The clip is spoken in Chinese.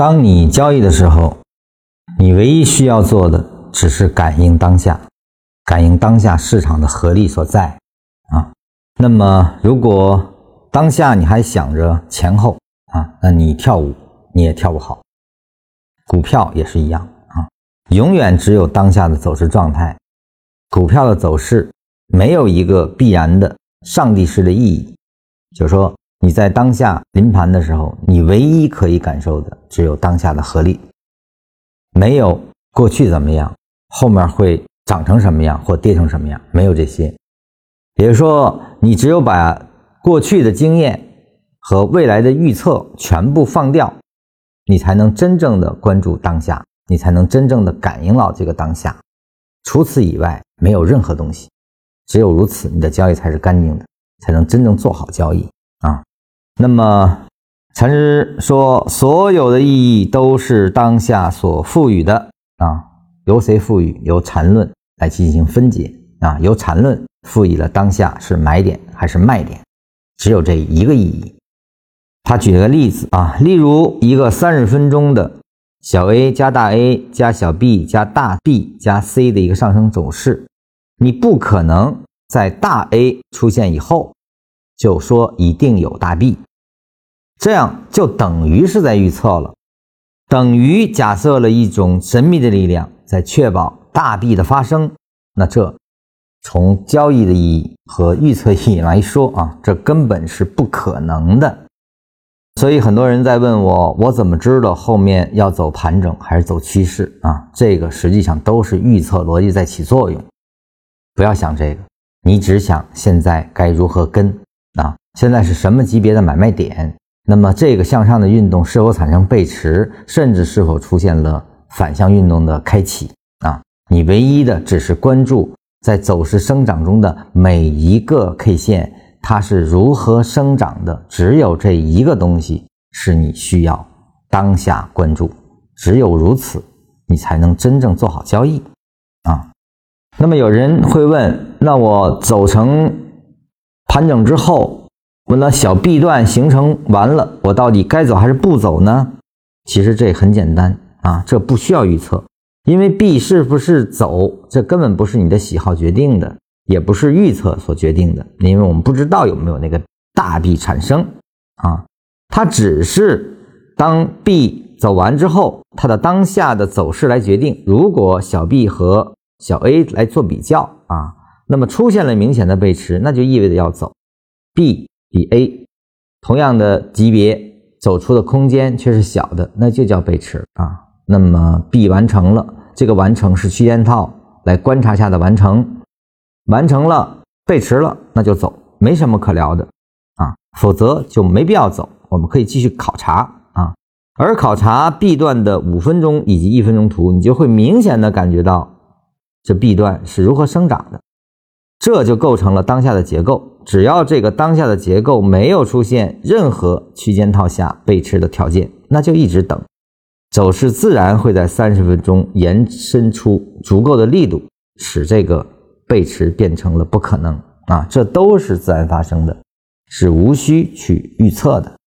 当你交易的时候，你唯一需要做的只是感应当下，感应当下市场的合力所在啊。那么，如果当下你还想着前后啊，那你跳舞你也跳不好。股票也是一样啊，永远只有当下的走势状态。股票的走势没有一个必然的上帝式的意义，就是说你在当下临盘的时候，你唯一可以感受的只有当下的合力，没有过去怎么样，后面会涨成什么样或跌成什么样，没有这些。也就是说，你只有把过去的经验和未来的预测全部放掉，你才能真正的关注当下，你才能真正的感应到这个当下。除此以外，没有任何东西。只有如此，你的交易才是干净的，才能真正做好交易。那么，禅师说，所有的意义都是当下所赋予的啊。由谁赋予？由禅论来进行分解啊。由禅论赋予了当下是买点还是卖点，只有这一个意义。他举了个例子啊，例如一个三十分钟的。小 a 加大 A 加小 b 加大 B 加 C 的一个上升走势，你不可能在大 A 出现以后就说一定有大 B，这样就等于是在预测了，等于假设了一种神秘的力量在确保大 B 的发生。那这从交易的意义和预测意义来说啊，这根本是不可能的。所以很多人在问我，我怎么知道后面要走盘整还是走趋势啊？这个实际上都是预测逻辑在起作用。不要想这个，你只想现在该如何跟？现在是什么级别的买卖点？那么这个向上的运动是否产生背驰，甚至是否出现了反向运动的开启啊？你唯一的只是关注在走势生长中的每一个 K 线。它是如何生长的？只有这一个东西是你需要当下关注，只有如此，你才能真正做好交易啊。那么有人会问：那我走成盘整之后，我那小 B 段形成完了，我到底该走还是不走呢？其实这很简单啊，这不需要预测，因为 B 是不是走，这根本不是你的喜好决定的。也不是预测所决定的，因为我们不知道有没有那个大 B 产生啊，它只是当 B 走完之后，它的当下的走势来决定。如果小 b 和小 a 来做比较啊，那么出现了明显的背驰，那就意味着要走。b 比 a 同样的级别走出的空间却是小的，那就叫背驰啊。那么 b 完成了，这个完成是区间套来观察下的完成。完成了背驰了，那就走，没什么可聊的啊，否则就没必要走。我们可以继续考察啊，而考察 B 段的五分钟以及一分钟图，你就会明显的感觉到这 B 段是如何生长的，这就构成了当下的结构。只要这个当下的结构没有出现任何区间套下背驰的条件，那就一直等，走势自然会在三十分钟延伸出足够的力度，使这个。背驰变成了不可能啊！这都是自然发生的，是无需去预测的。